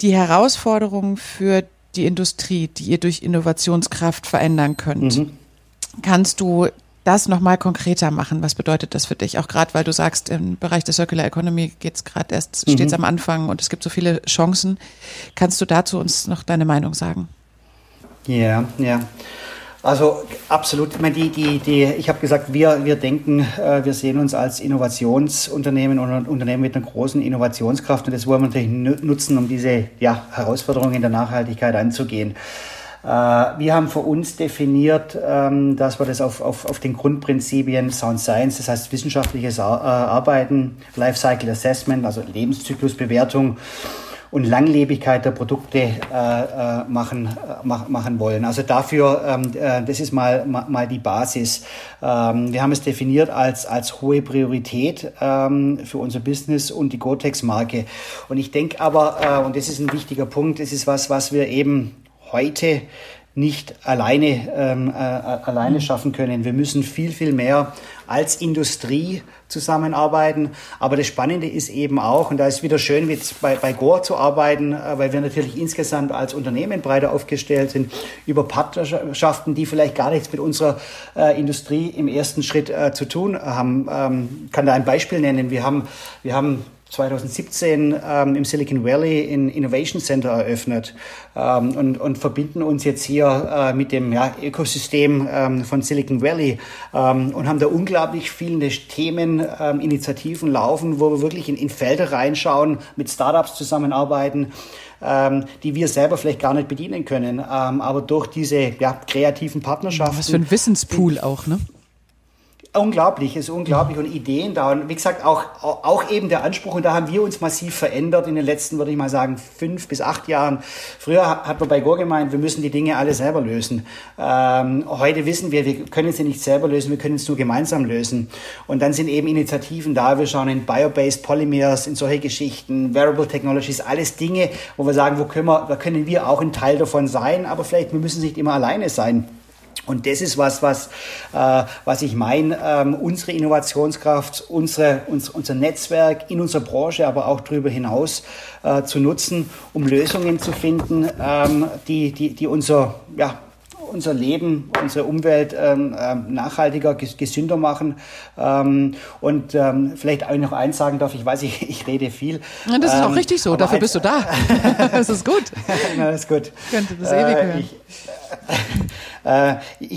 die Herausforderungen für die Industrie, die ihr durch Innovationskraft verändern könnt. Mhm. Kannst du das nochmal konkreter machen. Was bedeutet das für dich? Auch gerade, weil du sagst, im Bereich der Circular Economy geht es gerade erst, mhm. steht es am Anfang und es gibt so viele Chancen. Kannst du dazu uns noch deine Meinung sagen? Ja, ja. Also absolut. Ich meine, die, die, die, ich habe gesagt, wir, wir denken, äh, wir sehen uns als Innovationsunternehmen und ein Unternehmen mit einer großen Innovationskraft und das wollen wir natürlich nutzen, um diese ja, Herausforderungen in der Nachhaltigkeit anzugehen. Äh, wir haben für uns definiert, ähm, dass wir das auf, auf, auf den Grundprinzipien Sound Science, das heißt wissenschaftliches äh, Arbeiten, Lifecycle Assessment, also Lebenszyklusbewertung und Langlebigkeit der Produkte äh, äh machen, mach, machen wollen. Also dafür, ähm, äh, das ist mal, mal die Basis. Ähm, wir haben es definiert als, als hohe Priorität ähm, für unser Business und die Gore-Tex-Marke. Und ich denke aber, äh, und das ist ein wichtiger Punkt, das ist was, was wir eben heute nicht alleine, ähm, äh, alleine mhm. schaffen können. Wir müssen viel, viel mehr als Industrie zusammenarbeiten. Aber das Spannende ist eben auch, und da ist wieder schön, mit bei, bei Gore zu arbeiten, äh, weil wir natürlich insgesamt als Unternehmen breiter aufgestellt sind, über Partnerschaften, die vielleicht gar nichts mit unserer äh, Industrie im ersten Schritt äh, zu tun haben. Ähm, kann da ein Beispiel nennen. Wir haben, wir haben 2017 ähm, im Silicon Valley in Innovation Center eröffnet ähm, und, und verbinden uns jetzt hier äh, mit dem ja, Ökosystem ähm, von Silicon Valley ähm, und haben da unglaublich viele Themen, ähm, Initiativen laufen, wo wir wirklich in, in Felder reinschauen, mit Startups zusammenarbeiten, ähm, die wir selber vielleicht gar nicht bedienen können, aber durch diese ja, kreativen Partnerschaften. Was für ein Wissenspool auch, ne? Unglaublich, ist unglaublich und Ideen da. Und wie gesagt, auch, auch eben der Anspruch, und da haben wir uns massiv verändert in den letzten, würde ich mal sagen, fünf bis acht Jahren. Früher hat man bei Gore gemeint, wir müssen die Dinge alle selber lösen. Ähm, heute wissen wir, wir können sie nicht selber lösen, wir können es nur gemeinsam lösen. Und dann sind eben Initiativen da, wir schauen in Biobased Polymers, in solche Geschichten, Wearable Technologies, alles Dinge, wo wir sagen, wo können wir, da können wir auch ein Teil davon sein, aber vielleicht, wir müssen nicht immer alleine sein. Und das ist was, was, äh, was ich meine, ähm, unsere Innovationskraft, unsere, uns, unser Netzwerk in unserer Branche, aber auch darüber hinaus äh, zu nutzen, um Lösungen zu finden, ähm, die, die, die unser, ja, unser Leben, unsere Umwelt ähm, ähm nachhaltiger, gesünder machen. Ähm, und ähm, vielleicht auch noch eins sagen darf, ich weiß, (laughs) ich, ich rede viel. Ja, das ist auch ähm, richtig so, dafür bist du da. (laughs) (laughs) das ist gut. Na, das ist gut. Könnte das ewig hören. Äh, ich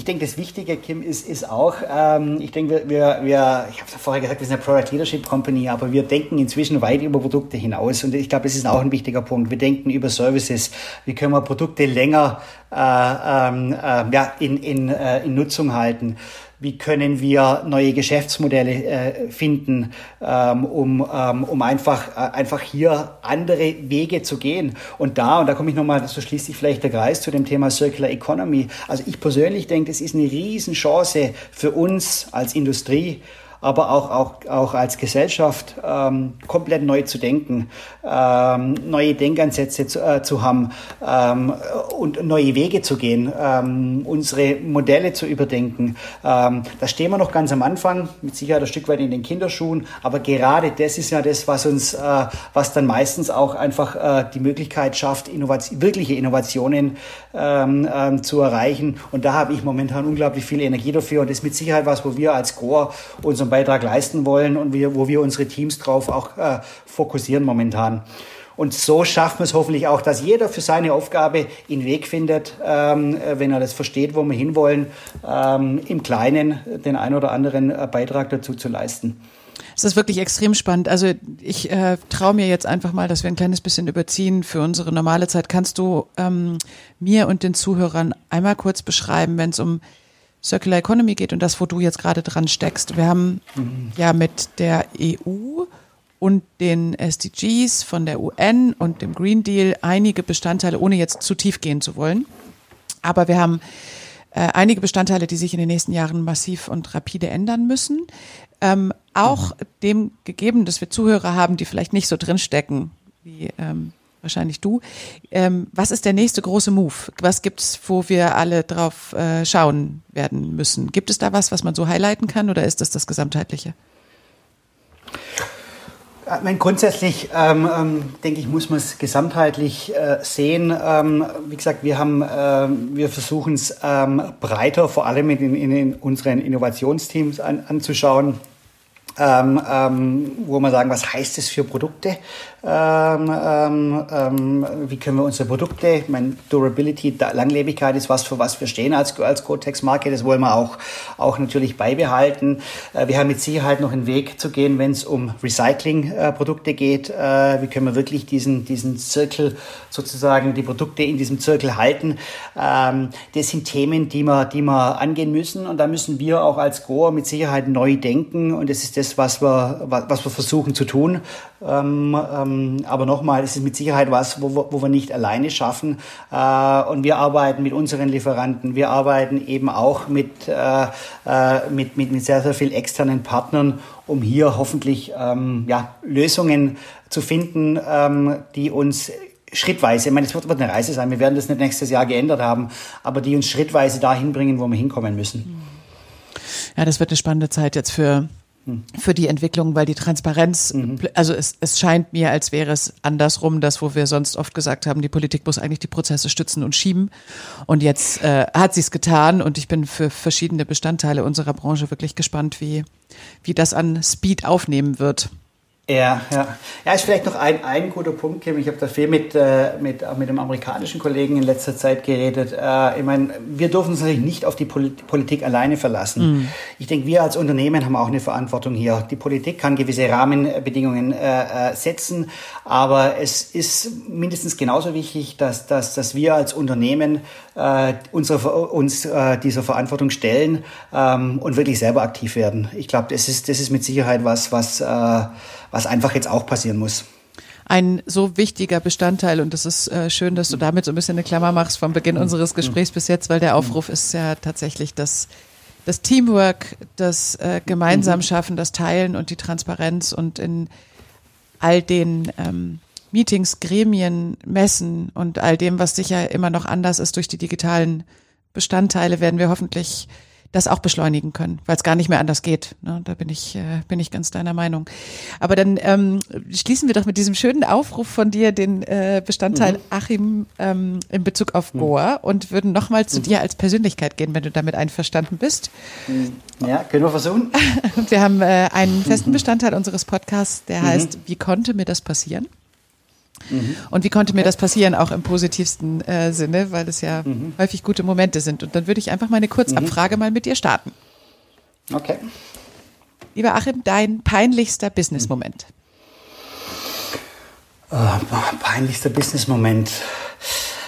denke, das Wichtige, Kim, ist, ist auch, ähm, ich denke, wir, wir ich habe es vorher gesagt, wir sind eine Product Leadership Company, aber wir denken inzwischen weit über Produkte hinaus und ich glaube, das ist auch ein wichtiger Punkt. Wir denken über Services. Wie können wir Produkte länger äh, ähm, äh, ja, in, in, äh, in Nutzung halten? Wie können wir neue Geschäftsmodelle äh, finden, ähm, um, ähm, um einfach, äh, einfach hier andere Wege zu gehen. Und da, und da komme ich nochmal, so schließt sich vielleicht der Kreis zu dem Thema Circular Economy. Also ich persönlich denke, das ist eine Riesenchance für uns als Industrie, aber auch, auch, auch als Gesellschaft ähm, komplett neu zu denken, ähm, neue Denkansätze zu, äh, zu haben ähm, und neue Wege zu gehen, ähm, unsere Modelle zu überdenken. Ähm, da stehen wir noch ganz am Anfang, mit Sicherheit ein Stück weit in den Kinderschuhen, aber gerade das ist ja das, was uns, äh, was dann meistens auch einfach äh, die Möglichkeit schafft, Innovation, wirkliche Innovationen ähm, zu erreichen. Und da habe ich momentan unglaublich viel Energie dafür und das ist mit Sicherheit was, wo wir als Core unseren Beitrag leisten wollen und wir, wo wir unsere Teams drauf auch äh, fokussieren momentan. Und so schaffen wir es hoffentlich auch, dass jeder für seine Aufgabe einen Weg findet, ähm, wenn er das versteht, wo wir hinwollen, ähm, im Kleinen den einen oder anderen äh, Beitrag dazu zu leisten. Es ist wirklich extrem spannend. Also ich äh, traue mir jetzt einfach mal, dass wir ein kleines bisschen überziehen für unsere normale Zeit. Kannst du ähm, mir und den Zuhörern einmal kurz beschreiben, wenn es um Circular Economy geht und das, wo du jetzt gerade dran steckst. Wir haben mhm. ja mit der EU und den SDGs von der UN und dem Green Deal einige Bestandteile, ohne jetzt zu tief gehen zu wollen. Aber wir haben äh, einige Bestandteile, die sich in den nächsten Jahren massiv und rapide ändern müssen. Ähm, auch mhm. dem gegeben, dass wir Zuhörer haben, die vielleicht nicht so drinstecken wie ähm, wahrscheinlich du. Ähm, was ist der nächste große Move? Was gibt's, wo wir alle drauf äh, schauen werden müssen? Gibt es da was, was man so highlighten kann oder ist das das Gesamtheitliche? Ich meine, grundsätzlich ähm, ähm, denke ich, muss man es gesamtheitlich äh, sehen. Ähm, wie gesagt, wir haben, äh, wir versuchen es ähm, breiter, vor allem in, in, in unseren Innovationsteams an, anzuschauen. Ähm, ähm, wo man sagen, was heißt es für Produkte? Ähm, ähm, ähm, wie können wir unsere Produkte, ich meine, Durability, Langlebigkeit ist was, für was wir stehen als, als Cotex-Marke, das wollen wir auch, auch natürlich beibehalten. Äh, wir haben mit Sicherheit noch einen Weg zu gehen, wenn es um Recycling-Produkte äh, geht. Äh, wie können wir wirklich diesen, diesen Zirkel sozusagen, die Produkte in diesem Zirkel halten? Ähm, das sind Themen, die wir, die wir angehen müssen und da müssen wir auch als Grower mit Sicherheit neu denken und das ist das, was wir, was wir versuchen zu tun. Ähm, aber nochmal, es ist mit Sicherheit was, wo, wo wir nicht alleine schaffen. Äh, und wir arbeiten mit unseren Lieferanten. Wir arbeiten eben auch mit, äh, äh, mit, mit, mit sehr, sehr viel externen Partnern, um hier hoffentlich ähm, ja, Lösungen zu finden, ähm, die uns schrittweise, ich meine, es wird, wird eine Reise sein, wir werden das nicht nächstes Jahr geändert haben, aber die uns schrittweise dahin bringen, wo wir hinkommen müssen. Ja, das wird eine spannende Zeit jetzt für für die Entwicklung, weil die Transparenz, mhm. also es, es scheint mir, als wäre es andersrum, das, wo wir sonst oft gesagt haben, die Politik muss eigentlich die Prozesse stützen und schieben. Und jetzt äh, hat sie es getan und ich bin für verschiedene Bestandteile unserer Branche wirklich gespannt, wie, wie das an Speed aufnehmen wird. Ja, ja. Ja, ist vielleicht noch ein, ein guter Punkt, Kim. Ich habe da viel mit, äh, mit, auch mit einem amerikanischen Kollegen in letzter Zeit geredet. Äh, ich meine, wir dürfen uns natürlich nicht auf die Politik alleine verlassen. Mhm. Ich denke, wir als Unternehmen haben auch eine Verantwortung hier. Die Politik kann gewisse Rahmenbedingungen äh, äh, setzen, aber es ist mindestens genauso wichtig, dass, dass, dass wir als Unternehmen äh, unsere, uns äh, dieser Verantwortung stellen ähm, und wirklich selber aktiv werden. Ich glaube, das ist, das ist mit Sicherheit was, was äh, was einfach jetzt auch passieren muss. Ein so wichtiger Bestandteil und es ist äh, schön, dass du damit so ein bisschen eine Klammer machst vom Beginn unseres Gesprächs bis jetzt, weil der Aufruf ist ja tatsächlich das, das Teamwork, das äh, gemeinsam schaffen, das Teilen und die Transparenz und in all den ähm, Meetings, Gremien, Messen und all dem, was sicher immer noch anders ist durch die digitalen Bestandteile werden wir hoffentlich das auch beschleunigen können, weil es gar nicht mehr anders geht. Ne? Da bin ich, äh, bin ich ganz deiner Meinung. Aber dann ähm, schließen wir doch mit diesem schönen Aufruf von dir den äh, Bestandteil mhm. Achim ähm, in Bezug auf mhm. Goa und würden nochmal zu mhm. dir als Persönlichkeit gehen, wenn du damit einverstanden bist. Mhm. Ja, können wir versuchen. (laughs) wir haben äh, einen festen Bestandteil unseres Podcasts, der mhm. heißt, wie konnte mir das passieren? Mhm. Und wie konnte mir das passieren, auch im positivsten äh, Sinne, weil es ja mhm. häufig gute Momente sind. Und dann würde ich einfach meine Kurzabfrage mhm. mal mit dir starten. Okay. Lieber Achim, dein peinlichster Business-Moment. Oh, peinlichster Business-Moment.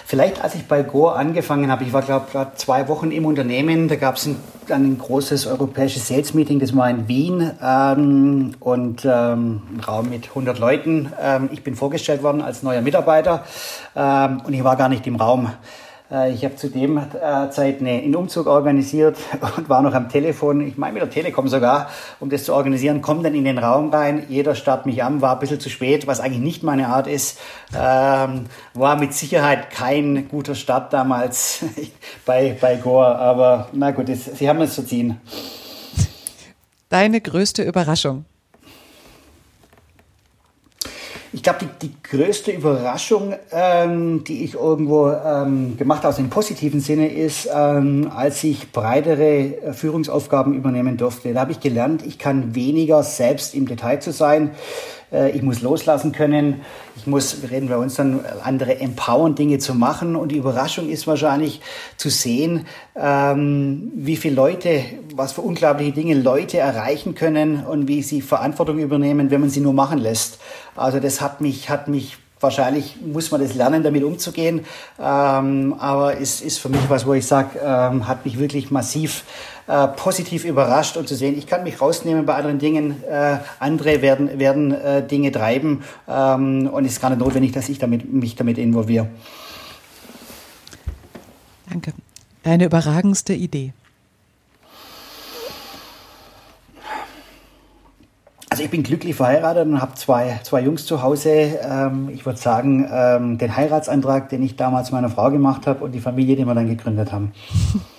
Vielleicht, als ich bei Gore angefangen habe, ich war, glaube ich, zwei Wochen im Unternehmen, da gab es ein, ein, großes europäisches Sales-Meeting, das war in Wien ähm, und ähm, ein Raum mit 100 Leuten. Ähm, ich bin vorgestellt worden als neuer Mitarbeiter ähm, und ich war gar nicht im Raum. Äh, ich habe zu dem äh, Zeit einen Umzug organisiert (laughs) und war noch am Telefon, ich meine mit der Telekom sogar, um das zu organisieren, komme dann in den Raum rein, jeder starrt mich an, war ein bisschen zu spät, was eigentlich nicht meine Art ist, ähm, war mit Sicherheit kein guter Start damals (laughs) bei, bei Gore, aber na gut, das, sie haben es zu ziehen. Deine größte Überraschung? Ich glaube, die, die größte Überraschung, ähm, die ich irgendwo ähm, gemacht habe, also im positiven Sinne, ist, ähm, als ich breitere äh, Führungsaufgaben übernehmen durfte. Da habe ich gelernt, ich kann weniger selbst im Detail zu sein. Äh, ich muss loslassen können. Ich muss, wir reden bei uns dann, andere empowern, Dinge zu machen. Und die Überraschung ist wahrscheinlich zu sehen, ähm, wie viele Leute, was für unglaubliche Dinge Leute erreichen können und wie sie Verantwortung übernehmen, wenn man sie nur machen lässt. Also das hat mich, hat mich wahrscheinlich muss man das lernen, damit umzugehen. Ähm, aber es ist für mich was, wo ich sage, ähm, hat mich wirklich massiv äh, positiv überrascht und zu sehen, ich kann mich rausnehmen bei anderen Dingen, äh, andere werden, werden äh, Dinge treiben ähm, und es ist gar nicht notwendig, dass ich damit, mich damit involviere. Danke. Deine überragendste Idee? Also ich bin glücklich verheiratet und habe zwei, zwei Jungs zu Hause. Ähm, ich würde sagen, ähm, den Heiratsantrag, den ich damals meiner Frau gemacht habe und die Familie, die wir dann gegründet haben. (laughs)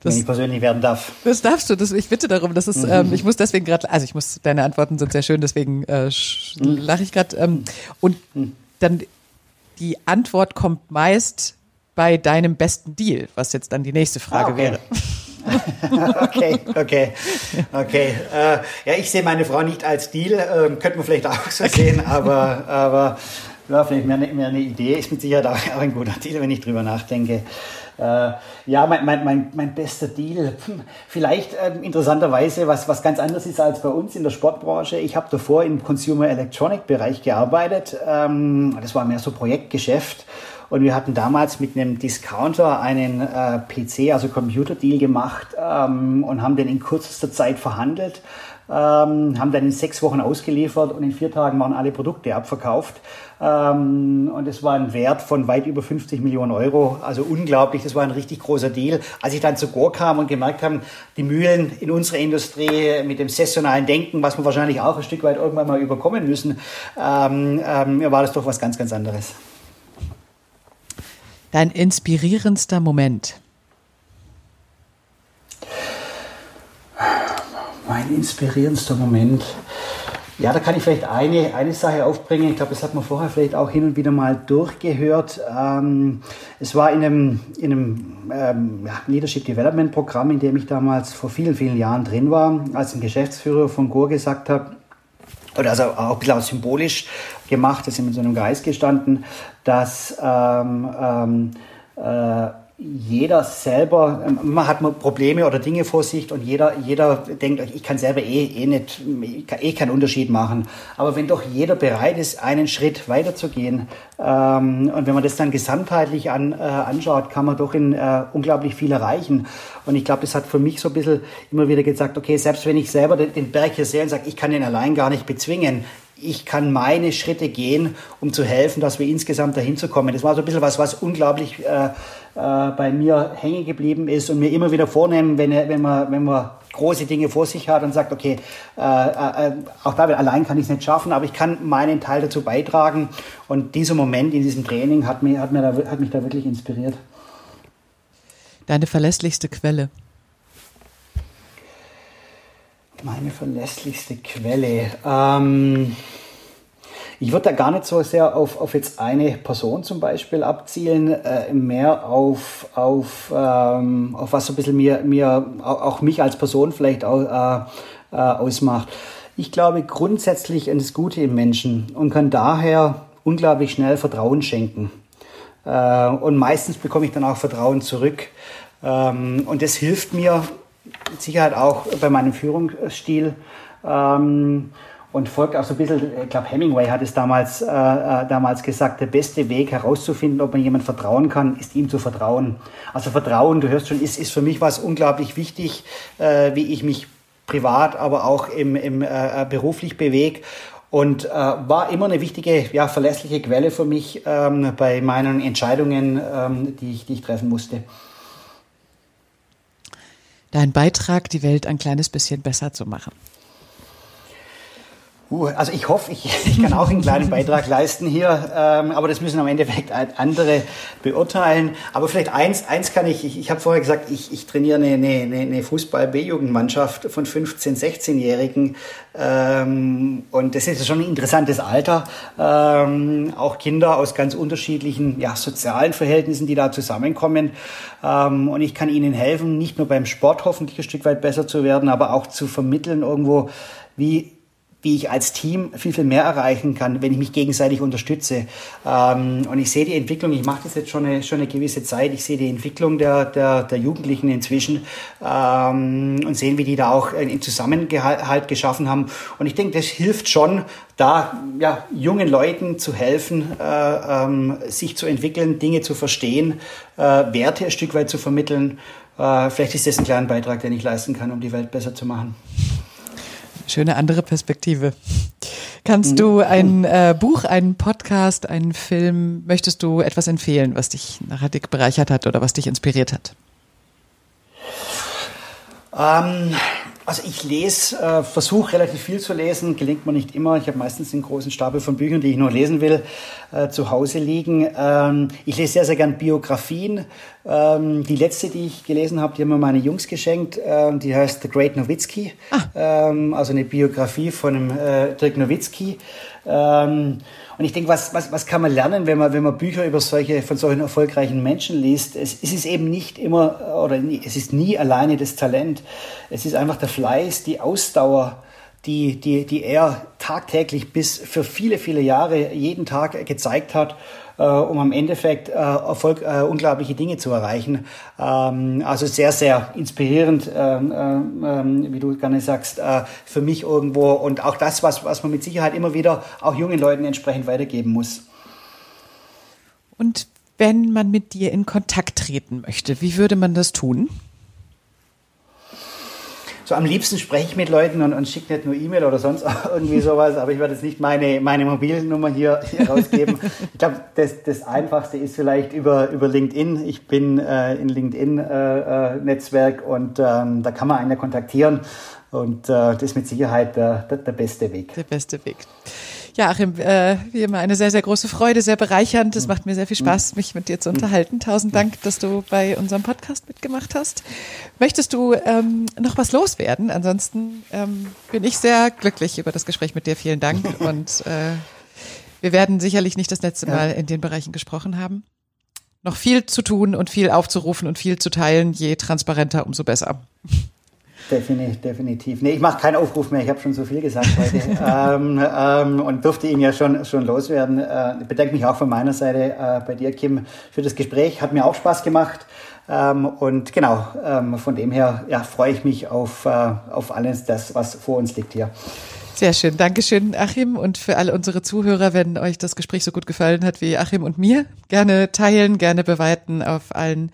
Das, wenn ich persönlich werden darf. Das darfst du. Das, ich bitte darum. Das ist, mhm. ähm, ich muss deswegen gerade, also ich muss, deine Antworten sind sehr schön, deswegen äh, mhm. lache ich gerade. Ähm, und mhm. dann die Antwort kommt meist bei deinem besten Deal, was jetzt dann die nächste Frage ah, okay. wäre. (laughs) okay, okay, okay. Äh, ja, ich sehe meine Frau nicht als Deal, äh, könnte man vielleicht auch so sehen, (laughs) aber, aber ja, vielleicht mehr, mehr eine Idee. Ist mit Sicherheit auch ein guter Deal, wenn ich drüber nachdenke. Äh, ja, mein, mein, mein, mein bester Deal. Hm, vielleicht äh, interessanterweise, was, was ganz anderes ist als bei uns in der Sportbranche. Ich habe davor im Consumer Electronic Bereich gearbeitet. Ähm, das war mehr so Projektgeschäft. Und wir hatten damals mit einem Discounter einen äh, PC, also Computer-Deal gemacht ähm, und haben den in kürzester Zeit verhandelt ähm, haben dann in sechs Wochen ausgeliefert und in vier Tagen waren alle Produkte abverkauft. Ähm, und es war ein Wert von weit über 50 Millionen Euro. Also unglaublich, das war ein richtig großer Deal. Als ich dann zu Gore kam und gemerkt haben, die Mühlen in unserer Industrie mit dem saisonalen Denken, was wir wahrscheinlich auch ein Stück weit irgendwann mal überkommen müssen, ähm, ähm, war das doch was ganz, ganz anderes. Dein inspirierendster Moment? Mein inspirierendster Moment. Ja, da kann ich vielleicht eine, eine Sache aufbringen. Ich glaube, das hat man vorher vielleicht auch hin und wieder mal durchgehört. Ähm, es war in einem, in einem ähm, Leadership Development Programm, in dem ich damals vor vielen, vielen Jahren drin war, als ein Geschäftsführer von Gore gesagt habe, oder also auch ein bisschen symbolisch gemacht, das ist mit so einem Geist gestanden, dass ähm, ähm, äh, jeder selber, man hat Probleme oder Dinge vor sich und jeder, jeder denkt, ich kann selber eh, eh nicht, eh keinen Unterschied machen. Aber wenn doch jeder bereit ist, einen Schritt weiterzugehen, ähm, und wenn man das dann gesamtheitlich an, äh, anschaut, kann man doch in, äh, unglaublich viel erreichen. Und ich glaube, das hat für mich so ein bisschen immer wieder gesagt, okay, selbst wenn ich selber den, den Berg hier sehe und sage, ich kann den allein gar nicht bezwingen, ich kann meine Schritte gehen, um zu helfen, dass wir insgesamt dahin zu kommen. Das war so ein bisschen was, was unglaublich äh, äh, bei mir hängen geblieben ist und mir immer wieder vornehmen, wenn, wenn, man, wenn man große Dinge vor sich hat und sagt, okay, äh, äh, auch da allein kann ich es nicht schaffen, aber ich kann meinen Teil dazu beitragen. Und dieser Moment in diesem Training hat mich, hat mir da, hat mich da wirklich inspiriert. Deine verlässlichste Quelle. Meine verlässlichste Quelle. Ähm, ich würde da gar nicht so sehr auf, auf jetzt eine Person zum Beispiel abzielen, äh, mehr auf, auf, ähm, auf was so ein bisschen mir, mir auch mich als Person vielleicht auch, äh, äh, ausmacht. Ich glaube grundsätzlich an das Gute im Menschen und kann daher unglaublich schnell Vertrauen schenken. Äh, und meistens bekomme ich dann auch Vertrauen zurück. Ähm, und das hilft mir mit Sicherheit auch bei meinem Führungsstil. Ähm, und folgt auch so ein bisschen, ich glaube Hemingway hat es damals, äh, äh, damals gesagt, der beste Weg herauszufinden, ob man jemand vertrauen kann, ist ihm zu vertrauen. Also Vertrauen, du hörst schon, ist, ist für mich was unglaublich wichtig, äh, wie ich mich privat, aber auch im, im äh, beruflich bewege. Und äh, war immer eine wichtige, ja, verlässliche Quelle für mich ähm, bei meinen Entscheidungen, ähm, die, ich, die ich treffen musste. Dein Beitrag, die Welt ein kleines bisschen besser zu machen. Uh, also ich hoffe, ich, (laughs) ich kann auch einen kleinen Beitrag leisten hier, ähm, aber das müssen am Endeffekt andere beurteilen. Aber vielleicht eins, eins kann ich, ich, ich habe vorher gesagt, ich, ich trainiere eine, eine, eine Fußball-B-Jugendmannschaft von 15-, 16-Jährigen ähm, und das ist schon ein interessantes Alter. Ähm, auch Kinder aus ganz unterschiedlichen ja, sozialen Verhältnissen, die da zusammenkommen. Ähm, und ich kann ihnen helfen, nicht nur beim Sport hoffentlich ein Stück weit besser zu werden, aber auch zu vermitteln irgendwo, wie wie ich als Team viel, viel mehr erreichen kann, wenn ich mich gegenseitig unterstütze. Ähm, und ich sehe die Entwicklung, ich mache das jetzt schon eine, schon eine gewisse Zeit, ich sehe die Entwicklung der, der, der Jugendlichen inzwischen ähm, und sehen, wie die da auch einen Zusammenhalt geschaffen haben. Und ich denke, das hilft schon, da ja, jungen Leuten zu helfen, äh, ähm, sich zu entwickeln, Dinge zu verstehen, äh, Werte ein Stück weit zu vermitteln. Äh, vielleicht ist das ein kleiner Beitrag, den ich leisten kann, um die Welt besser zu machen. Schöne andere Perspektive. Kannst du ein äh, Buch, einen Podcast, einen Film, möchtest du etwas empfehlen, was dich nachhaltig bereichert hat oder was dich inspiriert hat? Ähm, also ich lese, äh, versuche relativ viel zu lesen, gelingt mir nicht immer. Ich habe meistens einen großen Stapel von Büchern, die ich nur lesen will, äh, zu Hause liegen. Ähm, ich lese sehr, sehr gern Biografien. Ähm, die letzte, die ich gelesen habe, die haben mir meine Jungs geschenkt. Ähm, die heißt The Great Nowitzki. Ah. Ähm, also eine Biografie von einem äh, Dirk Nowitzki. Ähm, und ich denke, was, was, was kann man lernen, wenn man, wenn man Bücher über solche, von solchen erfolgreichen Menschen liest? Es, es ist eben nicht immer, oder nie, es ist nie alleine das Talent. Es ist einfach der Fleiß, die Ausdauer, die, die, die er tagtäglich bis für viele, viele Jahre jeden Tag gezeigt hat äh, um am Endeffekt äh, Erfolg, äh, unglaubliche Dinge zu erreichen. Ähm, also sehr, sehr inspirierend, ähm, ähm, wie du gerne sagst, äh, für mich irgendwo und auch das, was, was man mit Sicherheit immer wieder auch jungen Leuten entsprechend weitergeben muss. Und wenn man mit dir in Kontakt treten möchte, wie würde man das tun? So am liebsten spreche ich mit Leuten und, und schicke nicht nur E-Mail oder sonst (laughs) irgendwie sowas, aber ich werde jetzt nicht meine, meine Mobilnummer hier, hier rausgeben. (laughs) ich glaube, das, das Einfachste ist vielleicht über, über LinkedIn. Ich bin äh, in LinkedIn-Netzwerk äh, äh und ähm, da kann man einen kontaktieren und äh, das ist mit Sicherheit der, der, der beste Weg. Der beste Weg. Ja, Achim, äh, wie immer eine sehr, sehr große Freude, sehr bereichernd. Es macht mir sehr viel Spaß, mich mit dir zu unterhalten. Tausend Dank, dass du bei unserem Podcast mitgemacht hast. Möchtest du ähm, noch was loswerden? Ansonsten ähm, bin ich sehr glücklich über das Gespräch mit dir. Vielen Dank. (laughs) Und äh, wir werden sicherlich nicht das letzte Mal in den Bereichen gesprochen haben. Noch viel zu tun und viel aufzurufen und viel zu teilen. Je transparenter, umso besser. Definitiv, definitiv. Nee, ich mache keinen Aufruf mehr. Ich habe schon so viel gesagt heute (laughs) ähm, ähm, und durfte ihn ja schon, schon loswerden. Äh, ich bedanke mich auch von meiner Seite äh, bei dir, Kim, für das Gespräch. Hat mir auch Spaß gemacht. Ähm, und genau, ähm, von dem her ja, freue ich mich auf, äh, auf alles das, was vor uns liegt hier. Sehr schön. Dankeschön, Achim. Und für alle unsere Zuhörer, wenn euch das Gespräch so gut gefallen hat wie Achim und mir, gerne teilen, gerne beweiten auf allen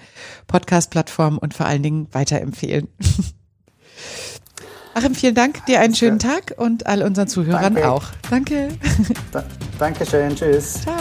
Podcast-Plattformen und vor allen Dingen weiterempfehlen. (laughs) Achim, vielen Dank. Dir einen schönen Tag und all unseren Zuhörern Danke. auch. Danke. Da, Dankeschön. Tschüss. Ciao.